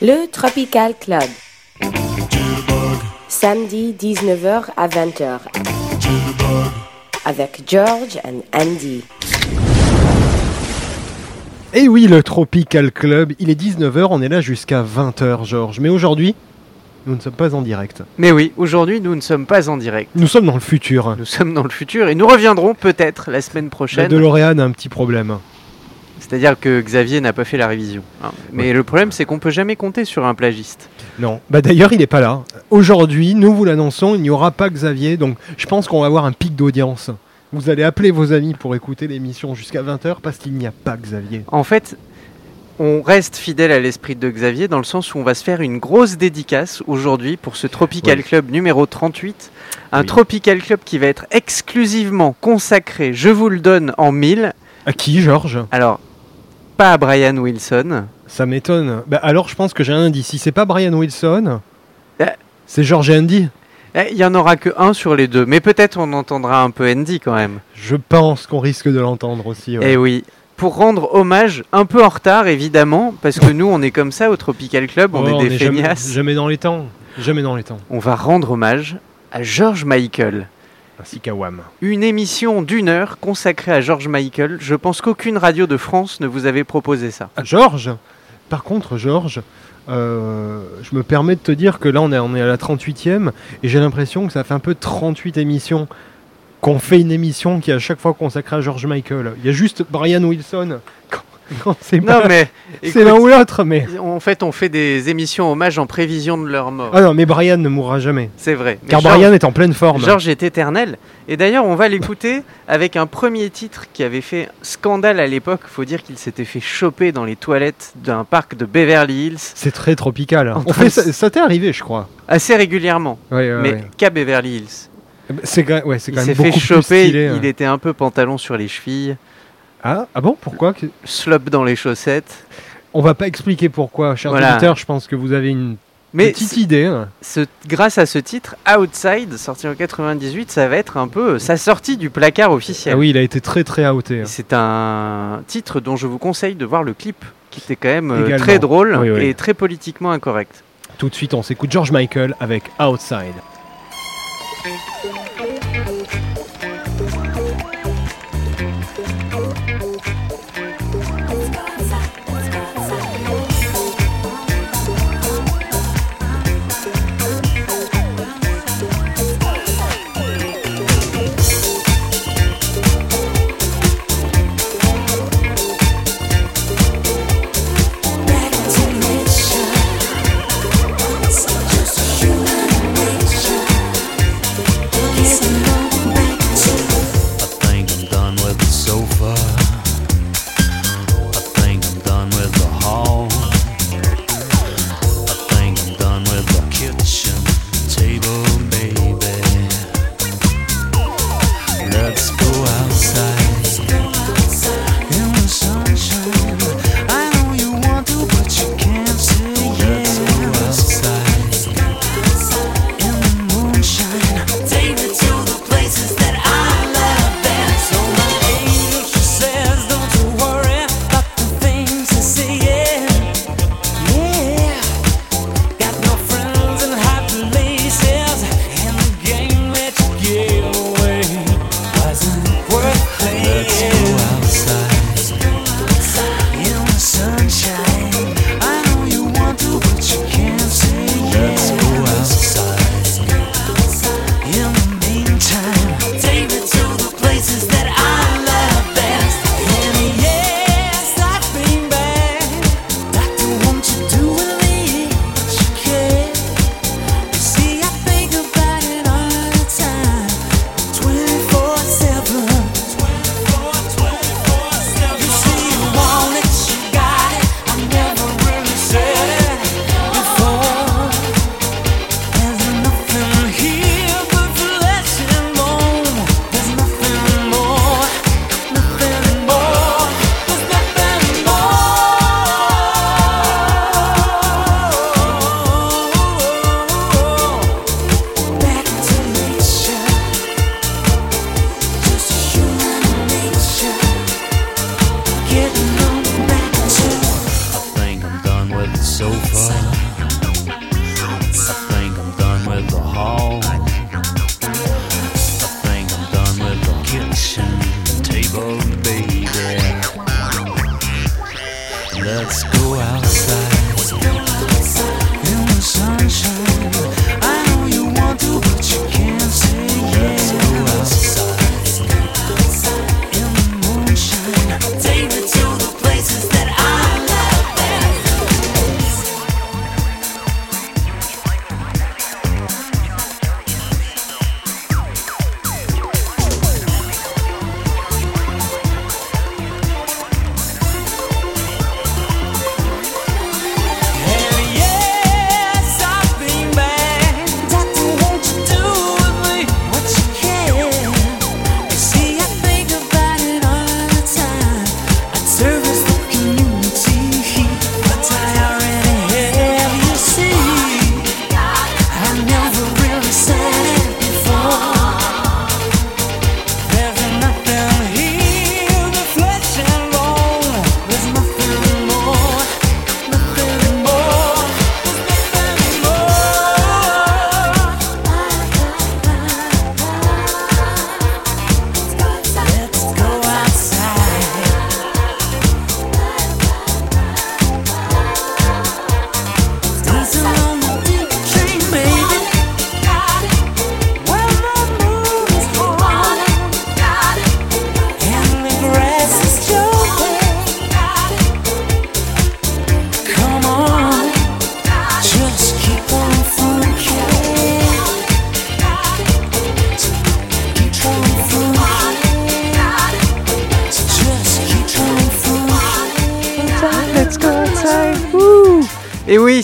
Le Tropical Club. Samedi 19h à 20h. Avec George and Andy. Et Eh oui, le Tropical Club, il est 19h, on est là jusqu'à 20h, Georges. Mais aujourd'hui, nous ne sommes pas en direct. Mais oui, aujourd'hui, nous ne sommes pas en direct. Nous sommes dans le futur. Nous sommes dans le futur et nous reviendrons peut-être la semaine La prochaine. DeLorean a un petit problème. C'est-à-dire que Xavier n'a pas fait la révision. hein. Mais Ouais. le problème, c'est qu'on peut jamais compter sur un plagiste. Non. Bah d'ailleurs, il n'est pas là. Aujourd'hui, nous vous l'annonçons, il n'y aura pas Xavier, donc je pense qu'on va avoir un pic d'audience. Vous allez appeler vos amis pour écouter l'émission jusqu'à 20h parce qu'il n'y a pas Xavier. En fait, on reste fidèle à l'esprit de Xavier dans le sens où on va se faire une grosse dédicace aujourd'hui pour ce Tropical Oui. Club numéro 38. Un Oui. Tropical Club qui va être exclusivement consacré, je vous le donne en mille. À qui, Georges? Alors, pas à Brian Wilson, Ça m'étonne. Bah alors, je pense que j'ai un indice. Si c'est pas Brian Wilson, Euh. c'est George et Andy. Eh, il y en aura que un sur les deux, mais peut-être on entendra un peu Andy quand même. Je pense qu'on risque de l'entendre aussi. ouais. Eh oui. Pour rendre hommage, un peu en retard évidemment, parce que nous on est comme ça au Tropical Club, on Oh, est des jamais, feignasses. jamais dans les temps. Jamais dans les temps. On va rendre hommage à George Michael. Ainsi qu'à Wham. Une émission d'une heure consacrée à George Michael. Je pense qu'aucune radio de France ne vous avait proposé ça. Ah, Georges Par contre, Georges, euh, je me permets de te dire que là, on est, on est à la 38e et j'ai l'impression que ça fait un peu 38 émissions qu'on fait une émission qui est à chaque fois consacrée à George Michael. Il y a juste Brian Wilson Non c'est l'un ou l'autre, mais... en fait on fait des émissions hommage en prévision de leur mort. Ah non, mais Brian ne mourra jamais. C'est vrai. Car George- Brian est en pleine forme. George est éternel. Et d'ailleurs, on va l'écouter avec un premier titre qui avait fait scandale à l'époque. Faut dire qu'il s'était fait choper dans les toilettes d'un parc de Beverly Hills C'est très tropical. On train fait, ça ça t'est arrivé, je crois. assez régulièrement, Ouais, ouais, mais ouais. qu'à Beverly Hills. C'est ouais, c'est Il quand s'est même fait beaucoup plus choper, stylé, hein. il était un peu pantalon sur les chevilles, Ah, ah bon Pourquoi slop dans les chaussettes. On va pas expliquer pourquoi, chers Voilà. Je pense que vous avez une Mais petite idée. hein. ce- grâce à ce titre, Outside, sorti en 98, ça va être un peu sa sortie du placard officiel. Ah oui, il a été très très outé. Et C'est un titre dont je vous conseille de voir le clip, qui était quand même euh, Également. très drôle Oui, oui. et très politiquement incorrect. Tout de suite, on s'écoute George Michael avec Outside.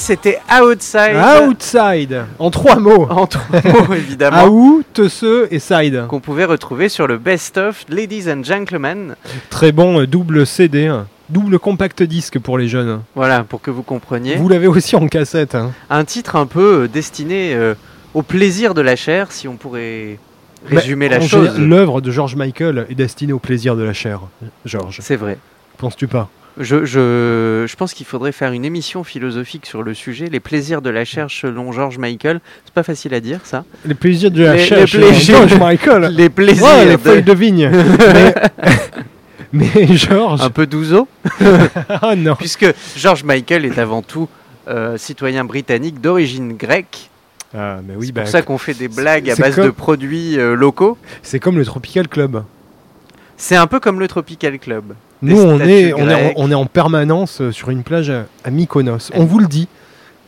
C'était Outside. Outside, en trois mots. En trois mots, évidemment. Out, ce et side. Qu'on pouvait retrouver sur le Best of Ladies and Gentlemen. Très bon euh, double CD, hein. double compact disque pour les jeunes. Voilà, pour que vous compreniez. Vous l'avez aussi en cassette. hein. Un titre un peu euh, destiné euh, au plaisir de la chair, si on pourrait résumer Mais la en chose. général, L'œuvre de George Michael est destinée au plaisir de la chair, George. C'est vrai. Penses-tu pas? Je, je, je pense qu'il faudrait faire une émission philosophique sur le sujet, les plaisirs de la chair selon George Michael. C'est pas facile à dire ça. Les plaisirs de la Les- chair plaisirs- George Michael. Les plaisirs Ouais, les de- feuilles de vigne. mais, mais George. un peu douzo, Ah non. puisque George Michael est avant tout euh, citoyen britannique d'origine grecque. Ah, mais oui, c'est bah, pour ça qu'on fait des blagues à base de produits euh, locaux. c'est comme le Tropical Club. C'est un peu comme le Tropical Club. Nous, on est, on, est en, on est en permanence euh, sur une plage à, à Mykonos. On vous le dit.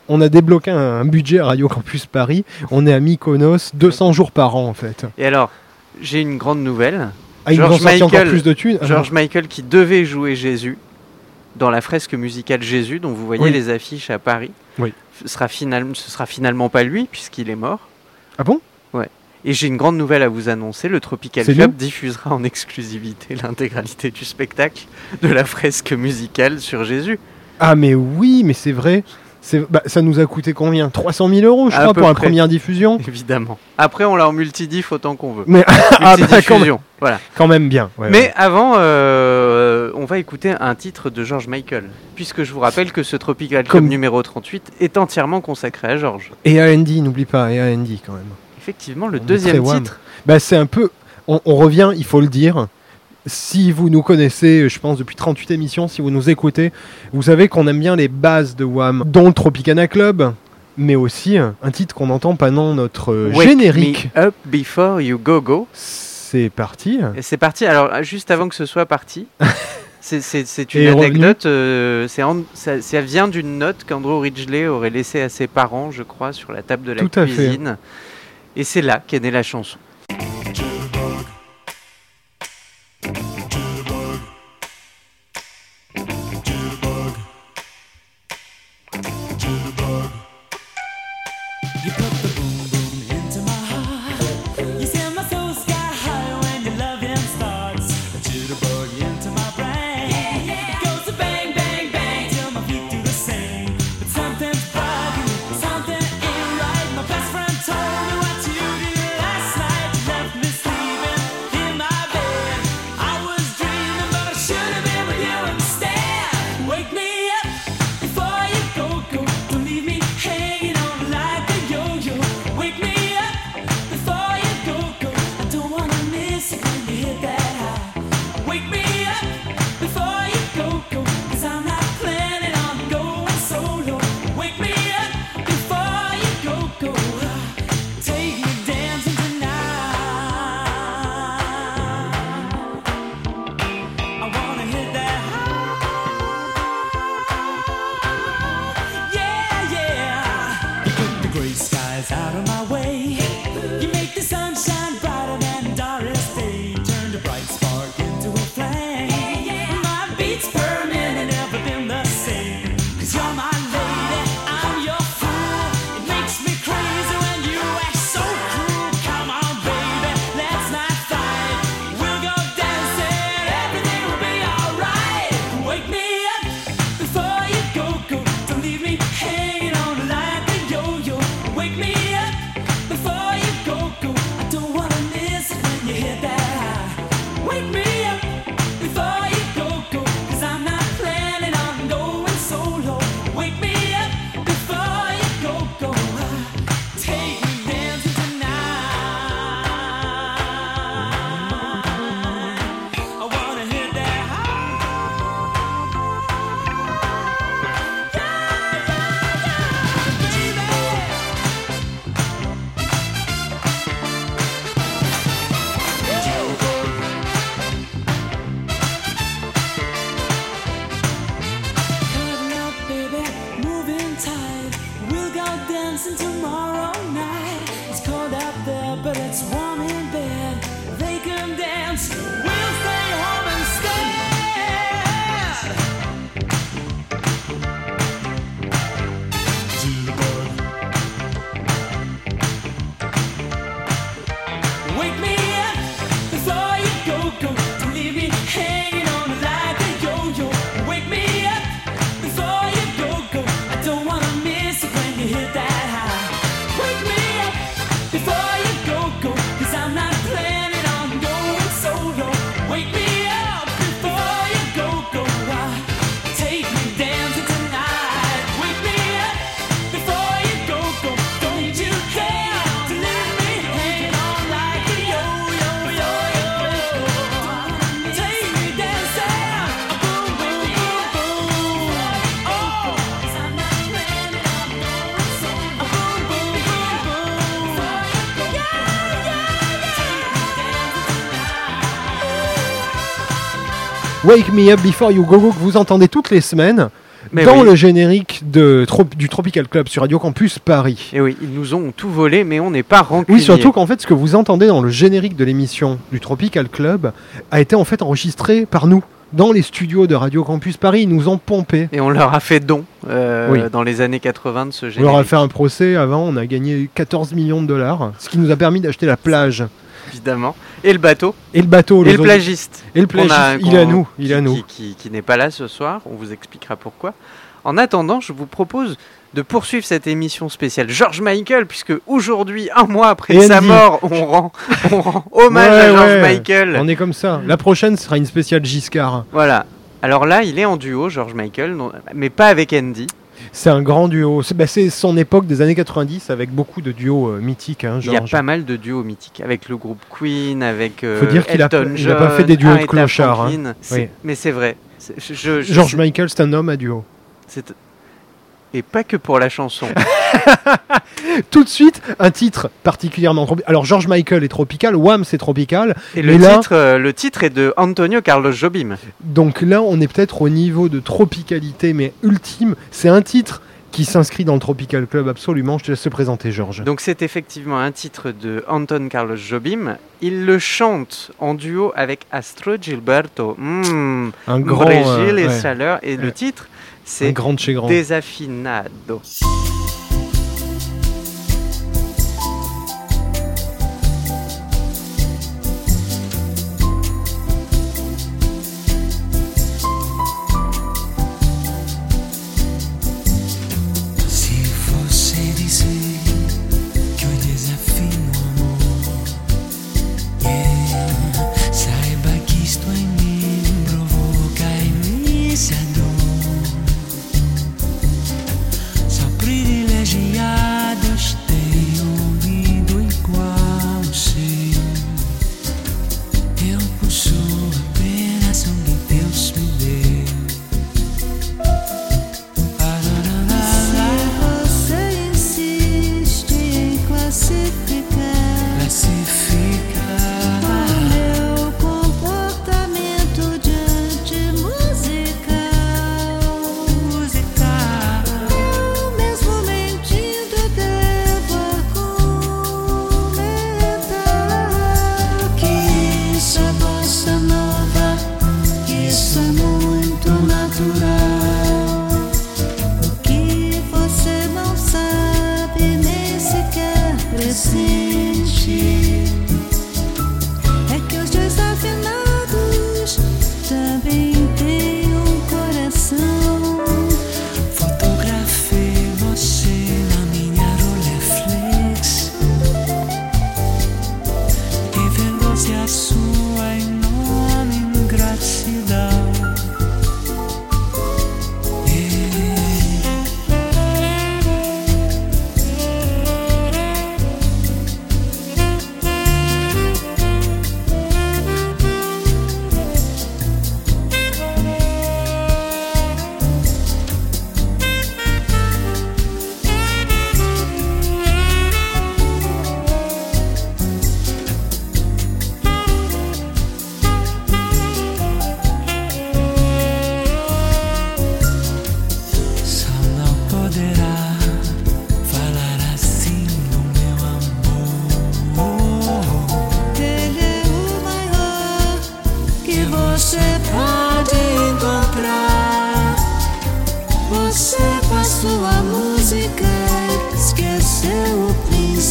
On a débloqué un, un budget à Radio Campus Paris. On est à Mykonos 200 jours par an en fait. Et alors, j'ai une grande nouvelle. Ah, George Michael- plus de thunes. Ah, George Michael qui devait jouer Jésus dans la fresque musicale Jésus, dont vous voyez Oui. les affiches à Paris. Oui. Ce sera, final- ce sera finalement pas lui, puisqu'il est mort. Ah bon? Et j'ai une grande nouvelle à vous annoncer. Le Tropical Club diffusera en exclusivité l'intégralité du spectacle de la fresque musicale sur Jésus. Ah mais oui, mais c'est vrai. Bah, ça nous a coûté combien? 300 000 euros, je À crois, pour la première diffusion. Évidemment. Après, on l'a en multidiff autant qu'on veut. Mais ah, bah, quand, même, voilà. quand même bien. ouais, Mais ouais. avant, euh, on va écouter un titre de George Michael. Puisque je vous rappelle que ce Tropical Club Comme- numéro 38 est entièrement consacré à George. Et Andy, n'oublie pas, et Andy quand même. Effectivement, le On deuxième titre. Bah, c'est un peu. On, on revient, il faut le dire. Si vous nous connaissez, je pense, depuis 38 émissions, si vous nous écoutez, vous savez qu'on aime bien les bases de Wham, dont le Tropicana Club, mais aussi un titre qu'on entend pendant notre euh, Wake générique. Me Up Before You Go Go. C'est parti. C'est parti. Alors, juste avant que ce soit parti, c'est- Et une anecdote. euh, en- ça, ça vient d'une note qu'Andrew Ridgeley aurait laissée à ses parents, je crois, sur la table de la Tout à fait. Et c'est là qu'est née la chanson. Wake Me Up Before You Go Go que vous entendez toutes les semaines Mais dans oui. le générique de, Trop- du Tropical Club sur Radio Campus Paris. Et oui, ils nous ont tout volé, mais on n'est pas rancunier. Oui, surtout qu'en fait, ce que vous entendez dans le générique de l'émission du Tropical Club a été en fait enregistré par nous dans les studios de Radio Campus Paris. Ils nous ont pompé. Et on leur a fait don euh, Oui. dans les années 80 de ce On générique. leur a fait un procès avant, on a gagné 14 millions de dollars, ce qui nous a permis d'acheter la plage évidemment. Et le bateau. et le bateau. et le plagiste. Et le a- plagiste, il est à nous, il est à nous. Qui, qui- qui n'est pas là ce soir. On vous expliquera pourquoi. En attendant, je vous propose de poursuivre cette émission spéciale George Michael, puisque aujourd'hui, un mois après Et sa Andy. mort, on rend, on rend hommage Ouais, à George ouais. Michael. On est comme ça. La prochaine sera une spéciale Giscard. Voilà. Alors là, il est en duo, George Michael, mais pas avec Andy. C'est un grand duo. C'est c'est son époque des années 90 avec beaucoup de duos euh, mythiques. Hein, Il y a pas mal de duos mythiques avec le groupe Queen, avec euh, Faut dire qu'il a- Elton il a pas fait des duos de Aretha clochards, hein. Oui. Mais c'est vrai. C'est- je- je- George Michael, c'est un homme à duo. Et pas que pour la chanson. Tout de suite, un titre particulièrement tropical. Alors, George Michael est tropical, Wham c'est tropical. Et le, là- titre, euh, le titre est de Antonio Carlos Jobim. Donc là, on est peut-être au niveau de tropicalité, mais ultime. C'est un titre qui s'inscrit dans le Tropical Club absolument. Je te laisse te présenter, Georges. Donc c'est effectivement un titre de Anton Carlos Jobim. Il le chante en duo avec Astro Gilberto. Mmh, Un grand, Brésil euh, et chaleur. Et le titre, c'est grand de chez grand. Desafinado.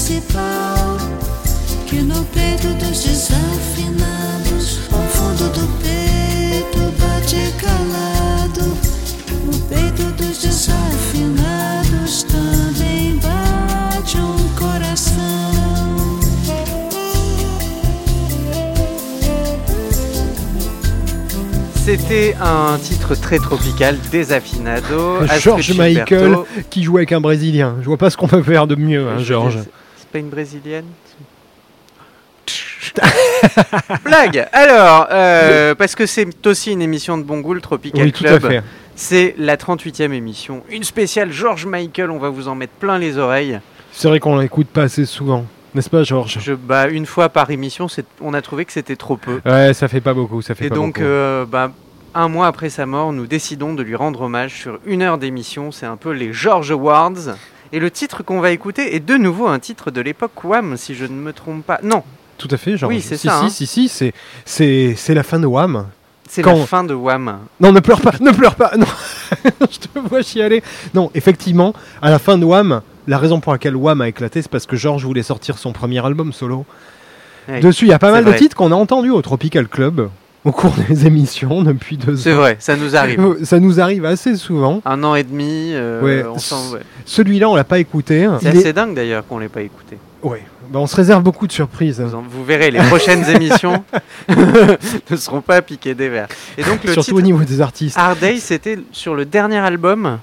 Principal. Que no peito dos desafinados, o fundo do peito bate calado. No peito dos desafinados também bate um coração. C'était un titre très tropical, Desafinado. George. Michael qui joue avec un Brésilien. Je vois pas ce qu'on peut faire de mieux, hein, Je George. pas une brésilienne Blague Alors, euh, parce que c'est aussi une émission de bon goût, le Tropical Oui, Club. C'est la 38e émission. Une spéciale George Michael, on va vous en mettre plein les oreilles. C'est vrai qu'on l'écoute pas assez souvent, n'est-ce pas, Georges? Je, bah, une fois par émission, on a trouvé que c'était trop peu. Ouais, ça fait pas beaucoup, ça fait Et pas donc, euh, bah, un mois après sa mort, nous décidons de lui rendre hommage sur une heure d'émission. C'est un peu les George Awards. Et le titre qu'on va écouter est de nouveau un titre de l'époque Wham, si je ne me trompe pas. Non, Tout à fait, genre. Oui, c'est si, ça, Si, hein. si, si, c'est, c'est, c'est la fin de Wham. c'est Quand- la fin de Wham. Non, ne pleure pas, ne pleure pas, non, je te vois chialer. Non, effectivement, à la fin de Wham, la raison pour laquelle Wham a éclaté, c'est parce que George voulait sortir son premier album solo. Ouais, Dessus, il y a pas mal vrai. de titres qu'on a entendus au Tropical Club au cours des émissions depuis deux C'est ans. vrai, ça nous arrive. Ça nous arrive assez souvent. Un an et demi, euh, Ouais. on s'en- ouais. Celui-là, on l'a pas écouté. C'est est- assez dingue d'ailleurs qu'on l'ait pas écouté. Ouais. Bah, on se réserve beaucoup de surprises. Vous, en- vous verrez, les prochaines émissions ne seront pas piquées des verres. Et donc le Surtout titre au niveau des artistes. Hard Day, c'était sur le dernier album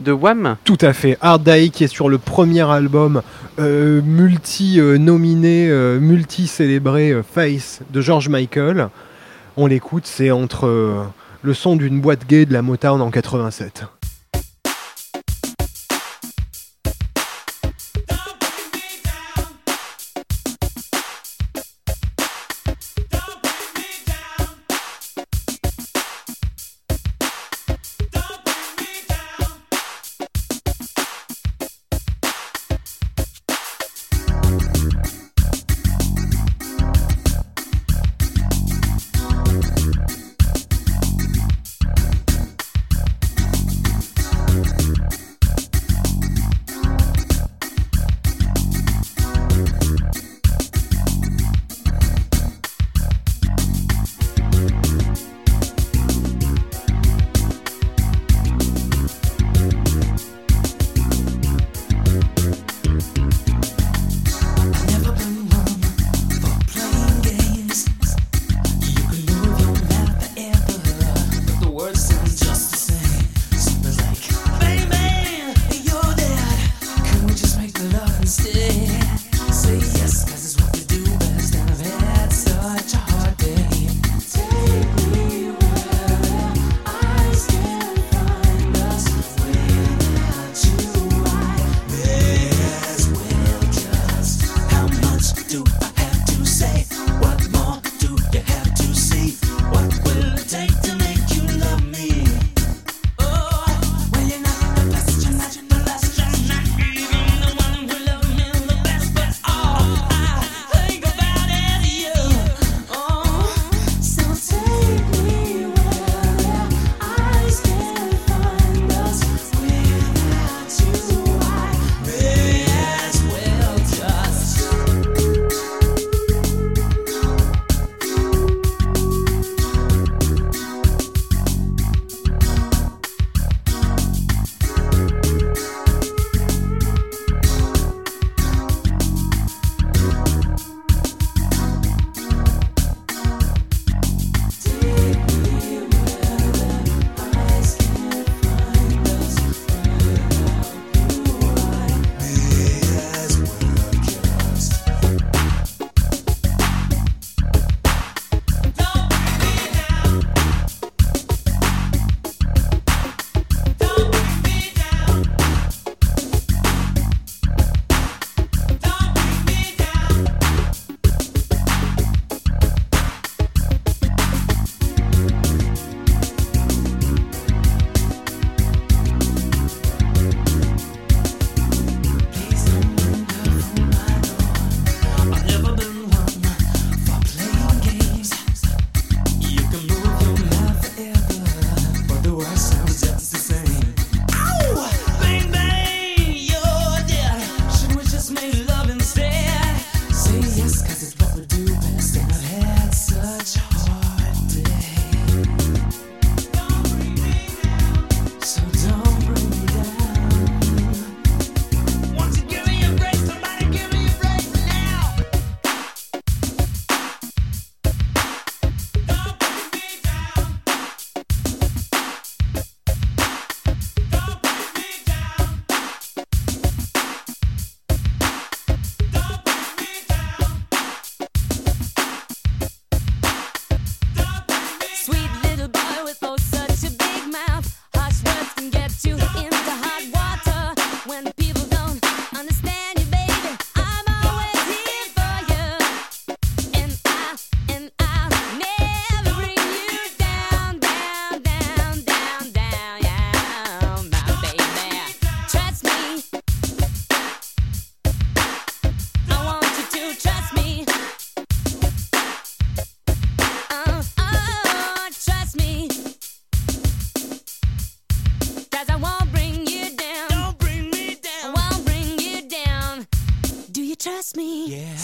de Wham. Tout à fait. Hard Day qui est sur le premier album euh, multi-nominé, euh, multi-célébré euh, Face de George Michael. On l'écoute, c'est entre euh, le son d'une boîte gay de la Motown en 87.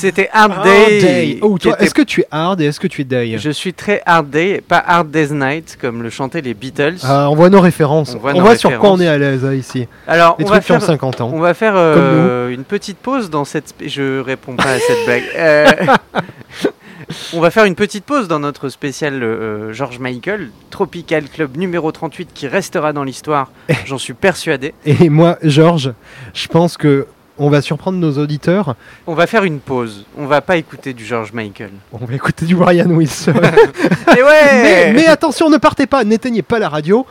C'était Hard Day. Day. Oh, toi, était- est-ce que tu es hard et est-ce que tu es day Je suis très Hard Day, pas Hard Day's Night comme le chantaient les Beatles. Ah, On voit nos références. On On voit sur quoi on est à l'aise hein, ici. Alors, Les on va, trucs qui ont faire, 50 ans. on va faire euh, une petite pause dans cette. Je réponds pas à cette blague. Euh, on va faire une petite pause dans notre spécial euh, George Michael, Tropical Club numéro 38, qui restera dans l'histoire, j'en suis persuadé. Et moi, Georges, je pense que on va surprendre nos auditeurs. On va faire une pause. On va pas écouter du George Michael. On va écouter du Brian Wilson. Mais ouais mais, mais attention, ne partez pas, n'éteignez pas la radio.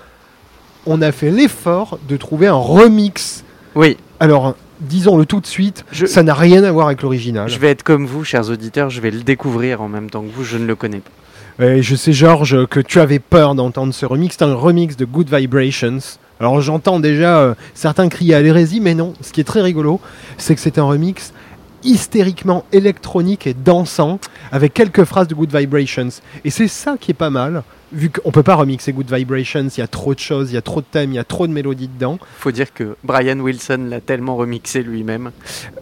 On a fait l'effort de trouver un remix. Oui, Alors, disons-le tout de suite, Je- ça n'a rien à voir avec l'original. je vais être comme vous, chers auditeurs, je vais le découvrir en même temps que vous, je ne le connais pas. Et je sais, Georges, que tu avais peur d'entendre ce remix. C'est un remix de Good Vibrations. Alors, j'entends déjà euh, certains crier à l'hérésie, mais non. Ce qui est très rigolo, c'est que c'est un remix hystériquement électronique et dansant, avec quelques phrases de Good Vibrations. Et c'est ça qui est pas mal, vu qu'on peut pas remixer Good Vibrations, il y a trop de choses, il y a trop de thèmes, il y a trop de mélodies dedans. Faut dire que Brian Wilson l'a tellement remixé lui-même,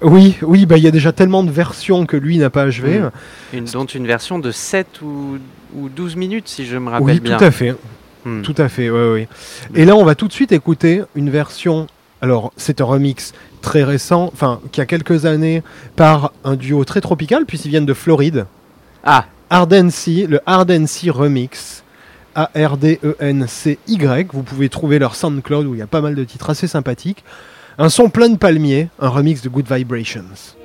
Oui, oui, bah, il y a déjà tellement de versions que lui n'a pas achevé. Mm. une, dont une version de 7 ou, ou 12 minutes, si je me rappelle Oui, bien. tout à fait. Hmm. Tout à fait, oui, oui. Et là, on va tout de suite écouter une version. Alors, c'est un remix très récent, enfin, qui a quelques années, par un duo très tropical, puisqu'ils viennent de Floride. Ah, Ardency, le Ardency Remix. A-R-D-E-N-C-Y. Vous pouvez trouver leur SoundCloud où il y a pas mal de titres assez sympathiques. Un son plein de palmiers, un remix de Good Vibrations.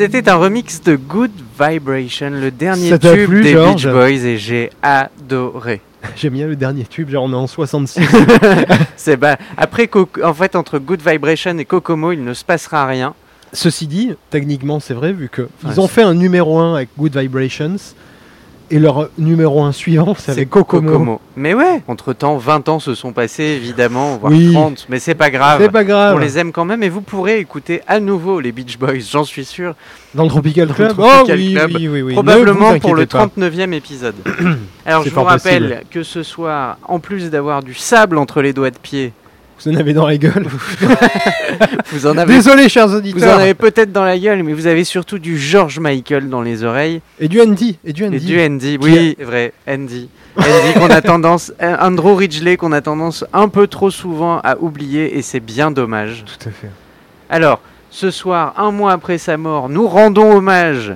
C'était un remix de Good Vibration, le dernier Ça t'a tube plu, des Georges Beach Boys, et j'ai adoré. J'aime bien le dernier tube, genre on est en 66. C'est bah, après, en fait, entre Good Vibration et Kokomo, il ne se passera rien. Ceci dit, techniquement c'est vrai, vu que ils Ouais, ont c'est- fait un numéro 1 avec Good Vibrations, et leur numéro 1 suivant c'est avec Kokomo. Mais ouais, entre temps, 20 ans se sont passés, évidemment, voire Oui. 30, mais c'est pas grave. C'est pas grave. On les aime quand même et vous pourrez écouter à nouveau les Beach Boys, j'en suis sûr. Dans le Tropical le Club Tropical Oh oui, Club, oui, oui, oui. Ne Probablement pour le inquiétez pas. 39e épisode. Alors je vous rappelle possible. que ce soir, en plus d'avoir du sable entre les doigts de pied, Vous en avez dans la gueule. vous en avez, Désolé chers vous en auditeurs. avez peut-être dans la gueule, mais vous avez surtout du George Michael dans les oreilles Et du Andy. Et du et Andy. du Andy. Oui, c'est vrai, Andy. Andy qu'on a tendance, Andrew Ridgely qu'on a tendance un peu trop souvent à oublier et c'est bien dommage. Tout à fait. Alors, ce soir, un mois après sa mort, nous rendons hommage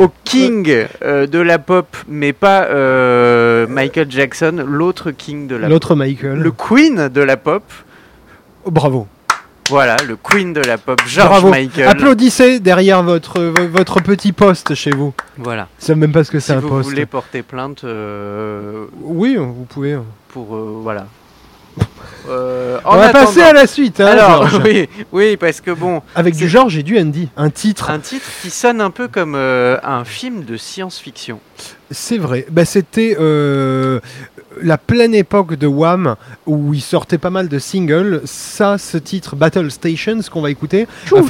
au king euh, de la pop, mais pas euh, Michael Jackson, l'autre king de la pop. L'autre Michael. Le queen de la pop. Oh, bravo. Voilà, le queen de la pop, George Bravo. Michael. Applaudissez derrière votre, vo- votre petit poste chez vous. Voilà. Savent même pas ce que c'est Si vous voulez porter plainte euh, Oui, vous pouvez. pour euh, voilà. Euh, On va attendant- passer à la suite. hein, Alors oui, oui, parce que bon, Avec du Georges et du Andy. Un titre. un titre qui sonne un peu comme euh, un film de science-fiction. C'est vrai. Bah, C'était euh, la pleine époque de Wham où il sortait pas mal de singles. Ça, ce titre Battle Station, ce qu'on va écouter, a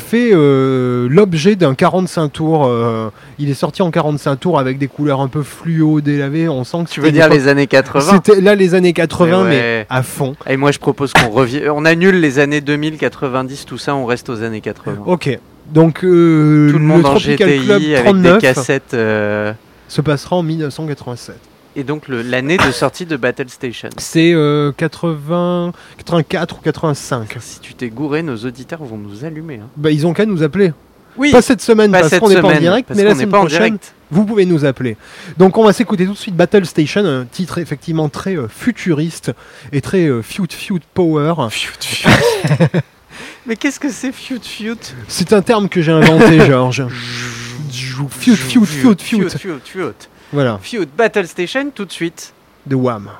fait a euh, l'objet d'un 45 tours. euh, il est sorti en 45 tours avec des couleurs un peu fluo, délavées. On sent que Tu veux dire les années 80 C'était là les années 80, Mais à fond. Et moi je propose qu'on revienne. On annule les années 2000, 90, tout ça, on reste aux années 80. Ok. Donc euh, tout le monde en Tropical GTI Club avec 39 des cassettes. euh, se passera en 1987. Et donc le- l'année de sortie de Battle Station. C'est euh, 80, 84 ou 85. Si tu t'es gouré, nos auditeurs vont nous allumer. hein. Bah, ils ont qu'à nous appeler. Oui, Pas cette semaine pas parce qu'on n'est pas en direct, mais la semaine pas en prochaine, direct. vous pouvez nous appeler. Donc on va s'écouter tout de suite Battle Station, un titre effectivement très euh, futuriste et très euh, Fute Fute Power. Mais qu'est-ce que c'est Fute Fute C'est un terme que j'ai inventé, Georges. Fute Fute. Fute Fute. Voilà, Fute Battle Station tout de suite. de Wham.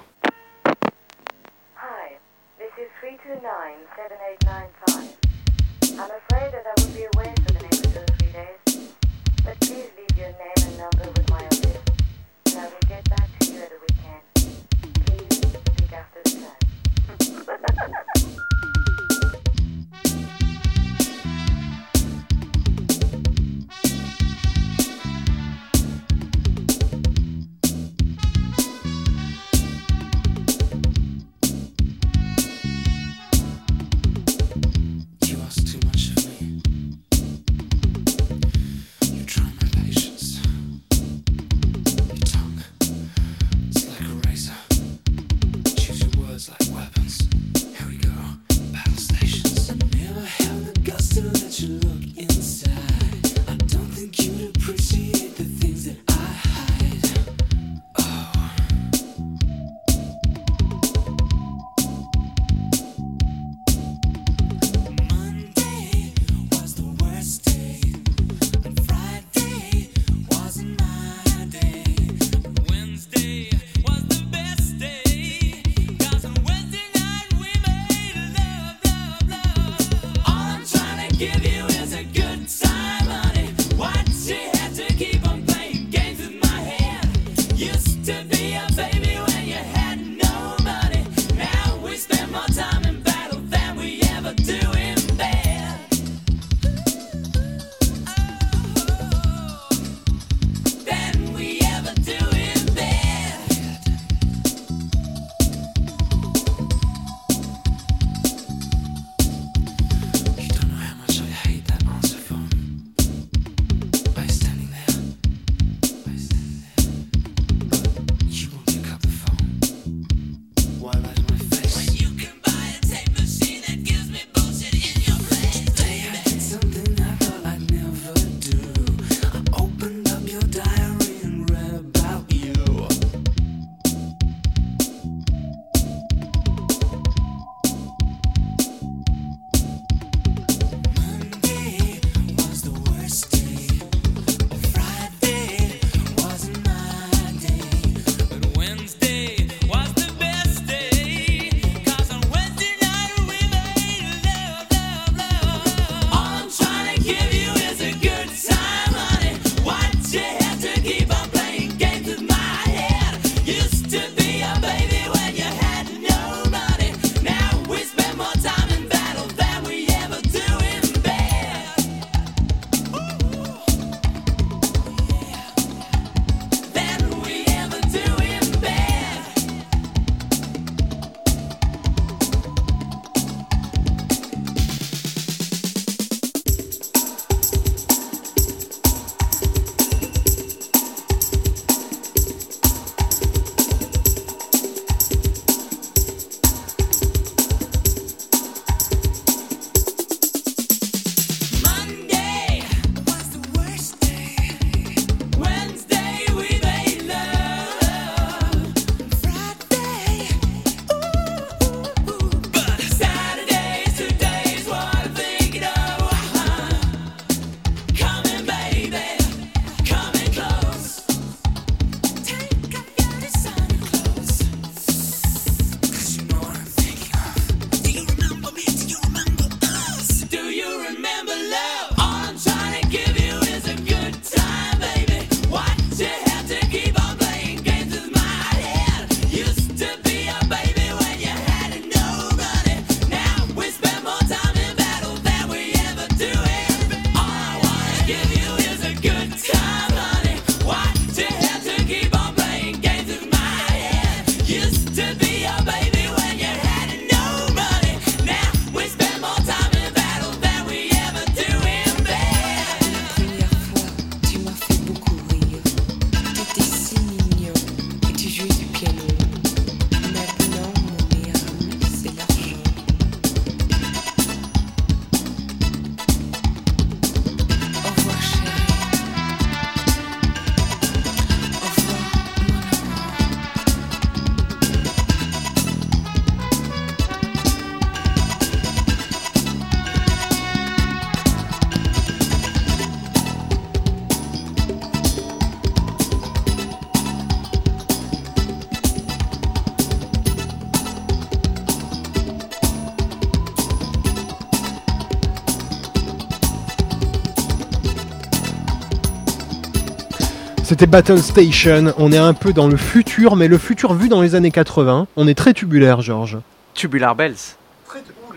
C'était Battle Station. On est un peu dans le futur, mais le futur vu dans les années 80. On est très tubulaire, Georges. Tubular Bells.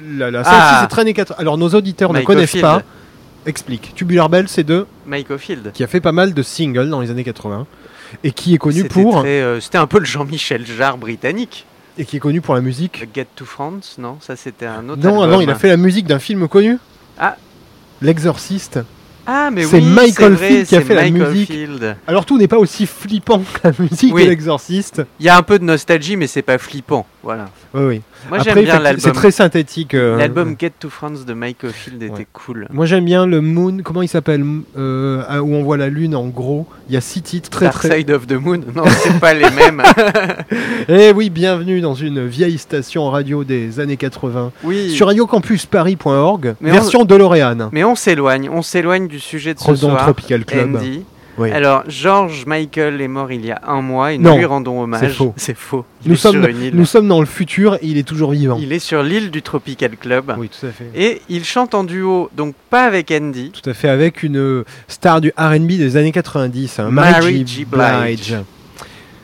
Là, là, ça Ah. aussi, c'est très années 80. Alors, nos auditeurs ne connaissent pas. Explique. Tubular Bell, c'est de Mike Oldfield. qui a fait pas mal de singles dans les années 80 et qui est connu pour euh, C'était un peu le Jean-Michel Jarre britannique. et qui est connu pour la musique. Le Get to France, non? Ça c'était un autre. Non, album. avant, il a fait la musique d'un film connu. Ah. L'exorciste. Ah, mais c'est oui, Michael c'est vrai, Field qui a fait la musique. Alors tout n'est pas aussi flippant que la musique Oui. de l'exorciste. Il y a un peu de nostalgie, mais c'est pas flippant. Voilà. Oui, oui. Moi j'aime bien effectivement, c'est l'album. très synthétique. euh, L'album Get to France de Mike Oldfield était Ouais. cool. Moi j'aime bien le Moon, comment il s'appelle euh, Où on voit la lune en gros. Il y a six titres très Dark très. Side of the Moon. Non, c'est pas les mêmes. Eh oui, bienvenue dans une vieille station radio des années 80 Oui. sur radiocampusparis.org, version DeLorean. Mais on s'éloigne, on s'éloigne du sujet de ce soir. Tropical Club. Andy. Oui. Alors, George Michael est mort il y a un mois et Non, nous lui rendons hommage. c'est faux. C'est faux. Il Nous est sommes, sur une île. nous sommes dans le futur et il est toujours vivant. Il est sur l'île du Tropical Club. Oui, tout à fait. Et il chante en duo, donc pas avec Andy. Tout à fait, avec une euh, star du RB des années 90, hein, Mary. Blige. Blige.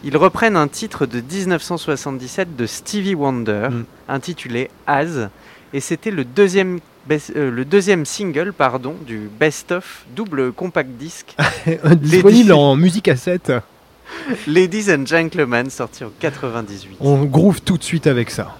Ils reprennent un titre de 1977 de Stevie Wonder, Mm. intitulé As, et c'était le deuxième, best- euh, le deuxième single pardon, du best-of double compact disque Disponible en musique à 7. Ladies and Gentlemen, sorti en 98. On groove tout de suite avec ça.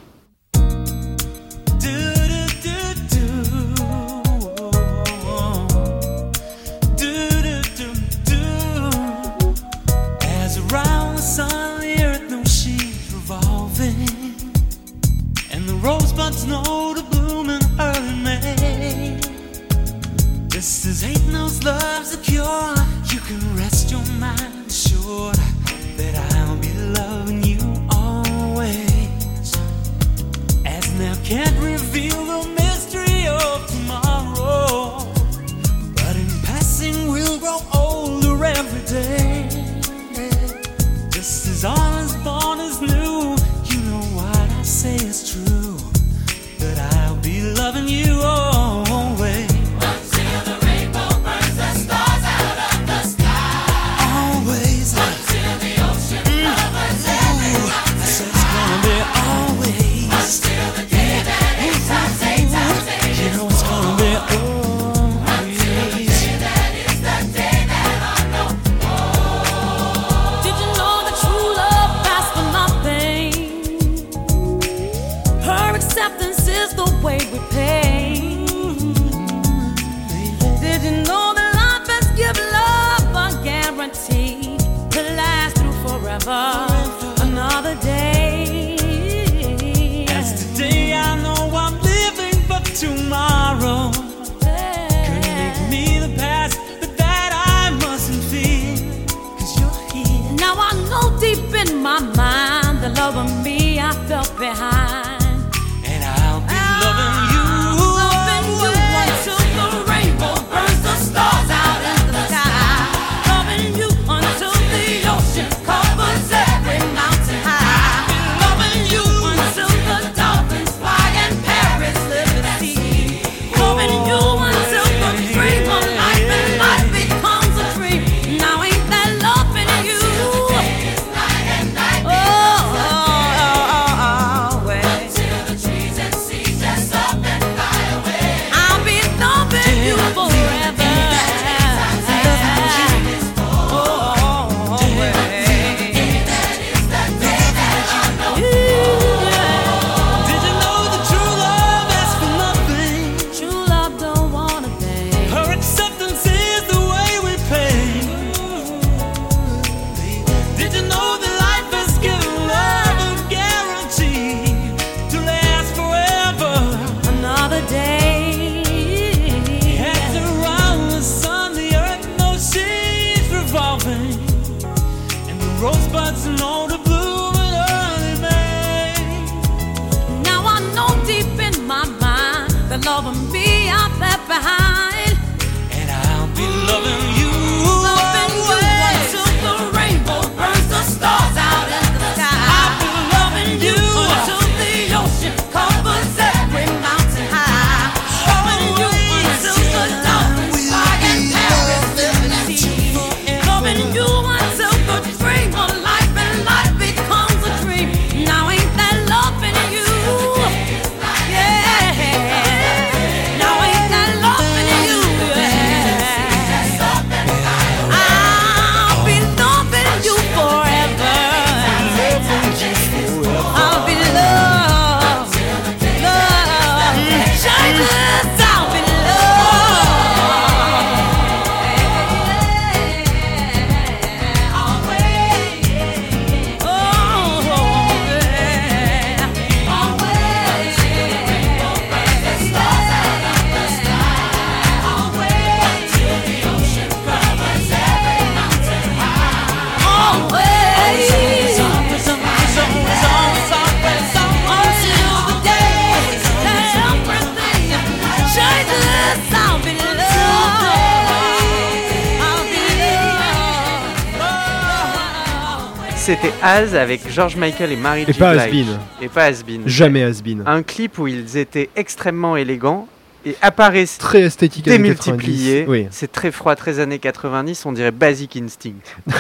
Avec George Michael et Mary Et J. pas Blige. Et pas Has-Been. Jamais has-been. Un clip où ils étaient extrêmement élégants et apparaissent Très esthétique démultipliés. 90. Oui, C'est très froid, très années 90, on dirait Basic Instinct.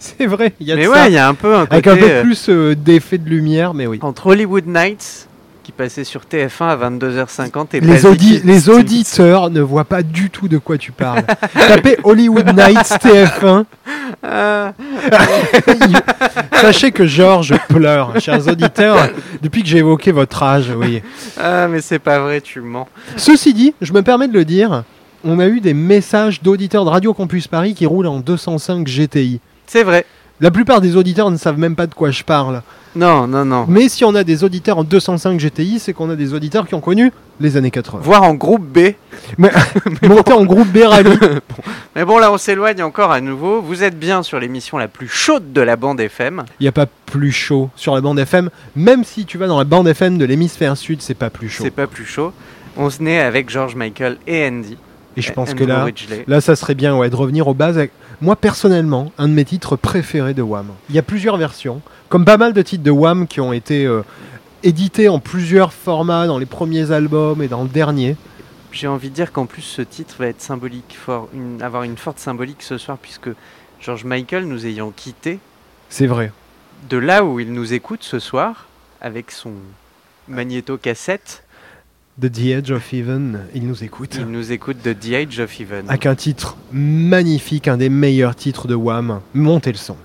c'est vrai. Il y a Mais de ouais, il y a un peu un Avec côté un peu euh, plus euh, d'effet de lumière, mais oui. entre Hollywood Nights qui passait sur TF1 à 22h50 et Les, audi- les auditeurs ne voient pas du tout de quoi tu parles. Tapez Hollywood Nights TF1. Ah, Sachez que Georges pleure, chers auditeurs, depuis que j'ai évoqué votre âge. Oui. ah, mais c'est pas vrai, tu mens. Ceci dit, je me permets de le dire, on a eu des messages d'auditeurs de Radio Campus Paris qui roulent en 205 GTI. C'est vrai. La plupart des auditeurs ne savent même pas de quoi je parle. Non, non, non. Mais si on a des auditeurs en 205 GTI, c'est qu'on a des auditeurs qui ont connu les années 80. Voir en groupe B. Monter en groupe B rallye. Mais bon, là, on s'éloigne encore à nouveau. Vous êtes bien sur l'émission la plus chaude de la bande FM. Il n'y a pas plus chaud sur la bande FM. Même si tu vas dans la bande FM de l'hémisphère sud, c'est pas plus chaud. C'est pas plus chaud. On se naît avec George Michael et Andy. Et je pense Andrew que là, là, ça serait bien ouais, de revenir aux bases. avec- Moi, personnellement, un de mes titres préférés de Wham. Il y a plusieurs versions, comme pas mal de titres de Wham qui ont été euh, édités en plusieurs formats dans les premiers albums et dans le dernier. J'ai envie de dire qu'en plus, ce titre va être symbolique, fort, une- avoir une forte symbolique ce soir, puisque George Michael, nous ayant quittés, C'est vrai. de là où il nous écoute ce soir, avec son magnéto-cassette, The The Edge of Heaven, il nous écoute. il nous écoute de The Age of Heaven. Avec un titre magnifique, un des meilleurs titres de Wham. Montez le son.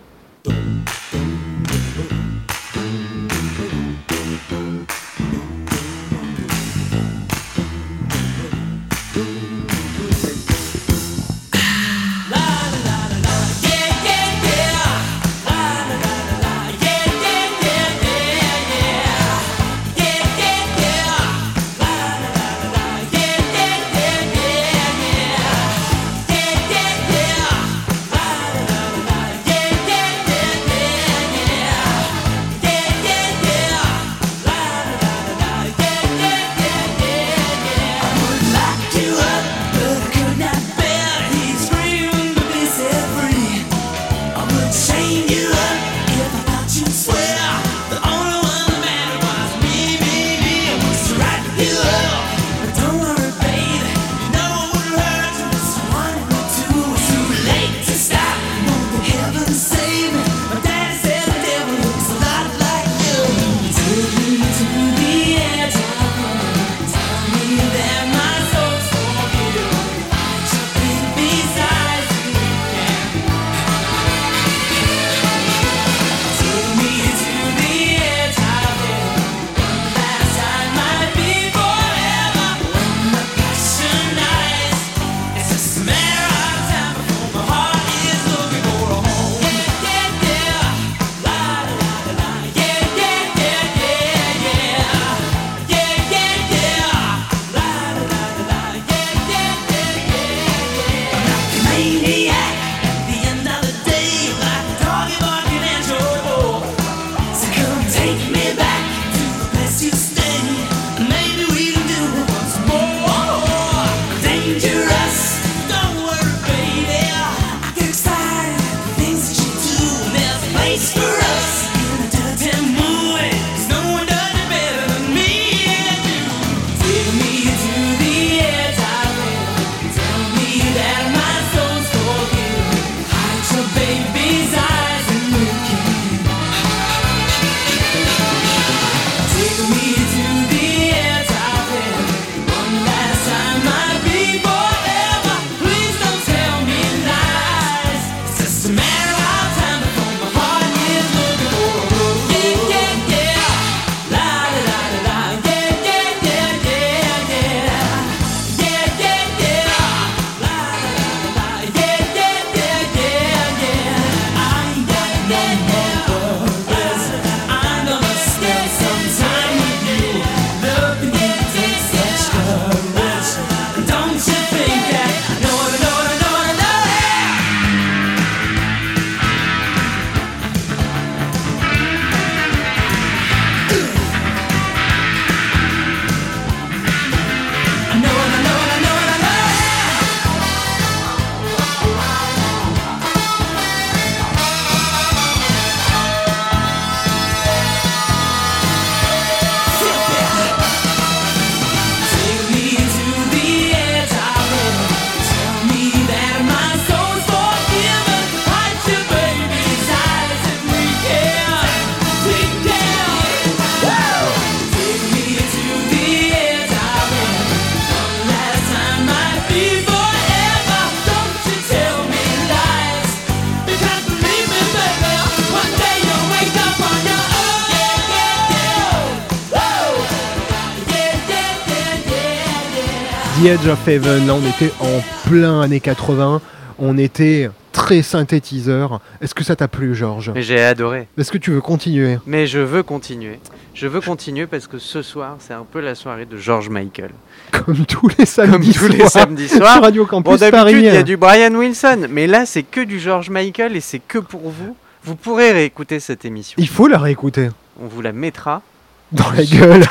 The Edge of Heaven. Là, on était en plein années 80. On était très synthétiseur. Est-ce que ça t'a plu, Georges? J'ai adoré. Est-ce que tu veux continuer? Mais je veux continuer. Je veux continuer parce que ce soir, c'est un peu la soirée de George Michael. Comme tous les samedis tous les soirs sur. Radio Bon, Campus d'habitude, Paris. il y a du Brian Wilson, mais là, c'est que du George Michael et c'est que pour vous. Vous pourrez réécouter cette émission. Il faut la réécouter. On vous la mettra Dans la gueule.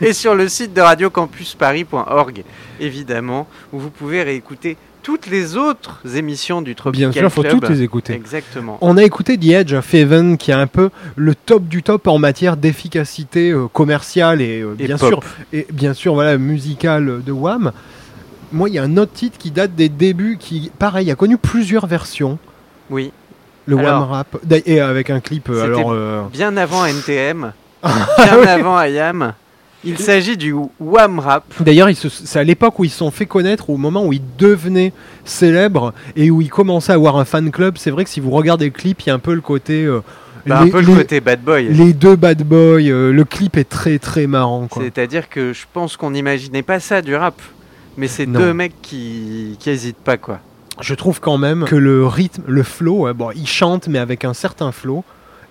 et sur le site de radiocampusparis.org, évidemment, où vous pouvez réécouter toutes les autres émissions du Tropical Bien sûr, faut Club. toutes les écouter. Exactement. On a écouté The Edge of Heaven, qui est un peu le top du top en matière d'efficacité euh, commerciale et, euh, Et bien pop. sûr, et bien sûr, voilà, musicale de Wham. Moi, il y a un autre titre qui date des débuts, qui, pareil, a connu plusieurs versions. Oui. Le Alors, Wham Rap, et avec un clip. euh, Alors, euh, Bien avant NTM, Ah bien avant IAM, il s'agit du Wham Rap. D'ailleurs, c'est à l'époque où ils se sont fait connaître, au moment où ils devenaient célèbres et où ils commençaient à avoir un fan club. C'est vrai que si vous regardez le clip, il y a un peu le côté. euh, Bah, les, un peu le les- côté bad boy. les deux bad boys. euh, le clip est très très marrant. C'est-à-dire que je pense qu'on n'imaginait pas ça du rap. Mais c'est deux mecs qui, qui hésitent pas, quoi. Je trouve quand même que le rythme, le flow, ouais, bon, ils chantent mais avec un certain flow,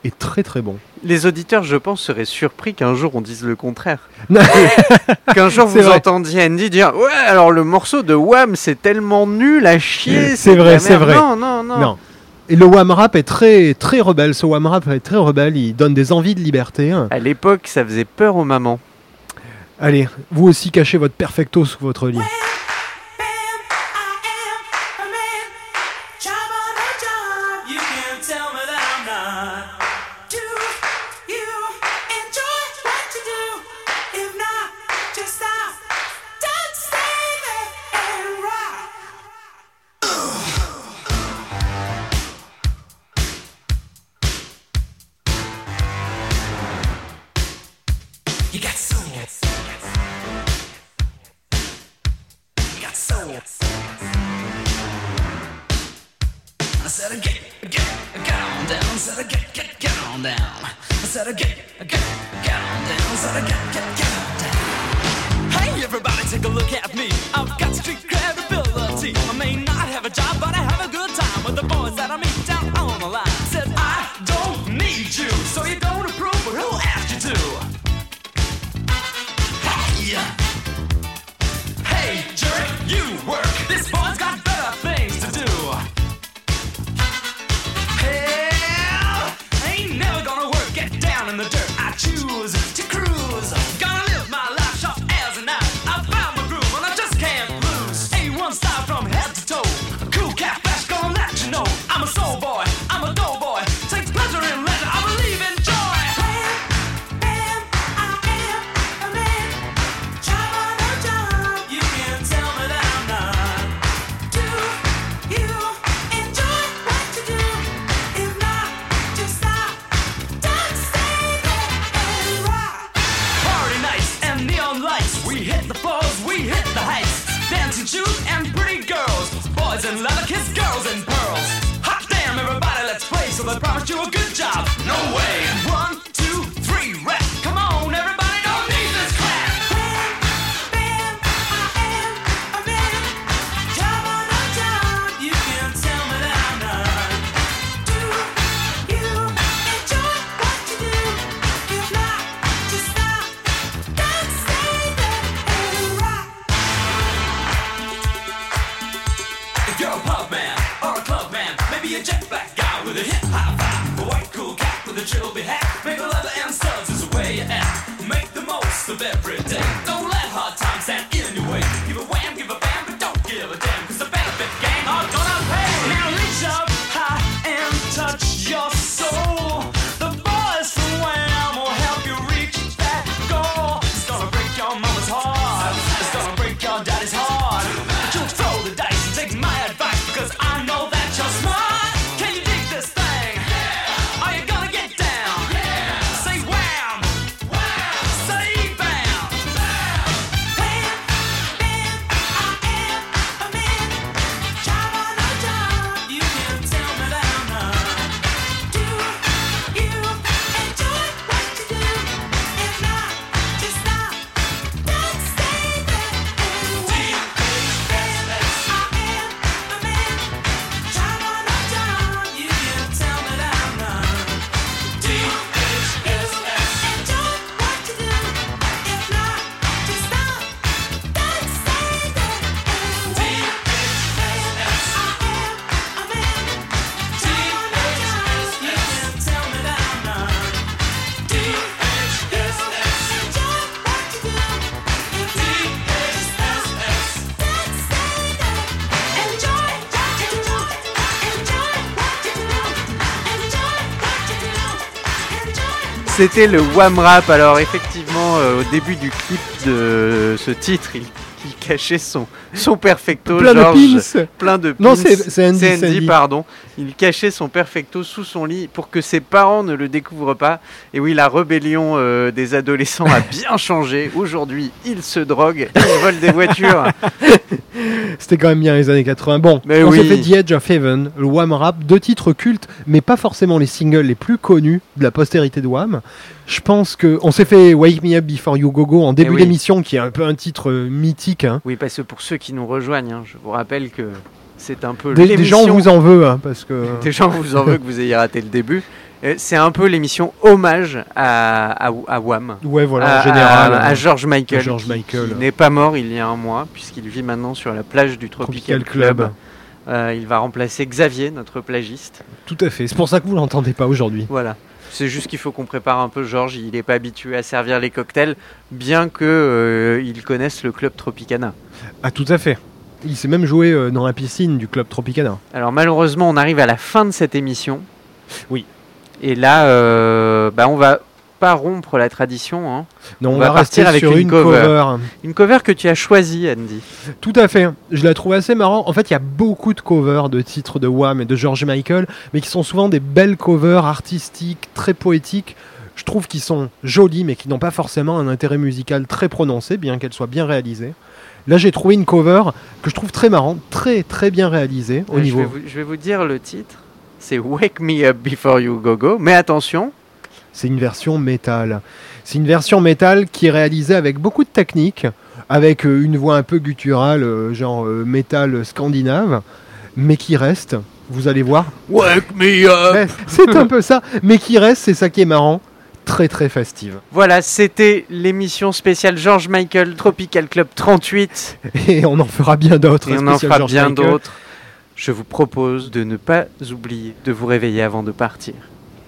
est très très bon. Les auditeurs, je pense, seraient surpris qu'un jour on dise le contraire. Qu'un jour vous vrai. entendiez Andy dire Ouais, alors le morceau de Wham, c'est tellement nul à chier. C'est vrai, c'est vrai. Non, non, non. non. Et le wham rap est très très rebelle. Ce wham rap est très rebelle. Il donne des envies de liberté. hein. À l'époque, ça faisait peur aux mamans. Allez, vous aussi cachez votre perfecto sous votre lit. Take a look at touch your C'était le Wham Rap. Alors effectivement, euh, au début du clip de ce titre, il, il cachait son, son perfecto. Plein de Georges. pins. plein de Non, pins. c'est- c'est Andy, Andy. pardon. Il cachait son perfecto sous son lit pour que ses parents ne le découvrent pas. Et oui, la rébellion euh, des adolescents a bien changé. Aujourd'hui, ils se droguent, ils volent des voitures. C'était quand même bien les années 80. Bon, Mais on oui. s'est fait The Edge of Heaven, le Wham Rap, deux titres cultes, mais pas forcément les singles les plus connus de la postérité de Wham. Je pense que on s'est fait Wake Me Up Before You Go Go en début Eh oui. d'émission, qui est un peu un titre euh, mythique. hein. Oui, parce que pour ceux qui nous rejoignent, hein, je vous rappelle que c'est un peu Des, des gens vous en veulent, hein, parce que Des gens vous en veulent que vous ayez raté le début. C'est un peu l'émission hommage à, à, à Wham. ouais, voilà, à, en général, à, à euh, George Michael, George qui- Michael. qui n'est pas mort il y a un mois, puisqu'il vit maintenant sur la plage du Tropical, Tropical Club. Club. Euh, il va remplacer Xavier, notre plagiste. Tout à fait. C'est pour ça que vous l'entendez pas aujourd'hui. Voilà. C'est juste qu'il faut qu'on prépare un peu Georges. Il n'est pas habitué à servir les cocktails, bien que euh, il connaisse le club Tropicana. Ah, tout à fait. Il s'est même joué euh, dans la piscine du club Tropicana. Alors malheureusement, on arrive à la fin de cette émission. Oui. Et là, euh, bah, on va pas rompre la tradition. hein. Non, On on, va va, partir rester avec sur une une cover. cover. Une cover que tu as choisie, Andy. Tout à fait. Je la trouve assez marrant. En fait, il y a beaucoup de covers de titres de Wham et de George Michael, mais qui sont souvent des belles covers artistiques, très poétiques. Je trouve qu'ils sont jolis, mais qui n'ont pas forcément un intérêt musical très prononcé, bien qu'elles soient bien réalisées. Là, j'ai trouvé une cover que je trouve très marrante, très très bien réalisée au Euh, niveau. je, vais vous, je vais vous dire le titre. C'est Wake Me Up Before You Go Go. Mais attention, C'est une version métal. C'est une version métal qui est réalisée avec beaucoup de techniques, avec euh, une voix un peu gutturale, euh, genre euh, métal scandinave, mais qui reste, vous allez voir, Wake Me Up. C'est un peu ça, mais qui reste, c'est ça qui est marrant, très très festive. Voilà, c'était l'émission spéciale George Michael Tropical Club 38. Et on en fera bien d'autres. Et on en fera George bien d'autres. Je vous propose de ne pas oublier de vous réveiller avant de partir.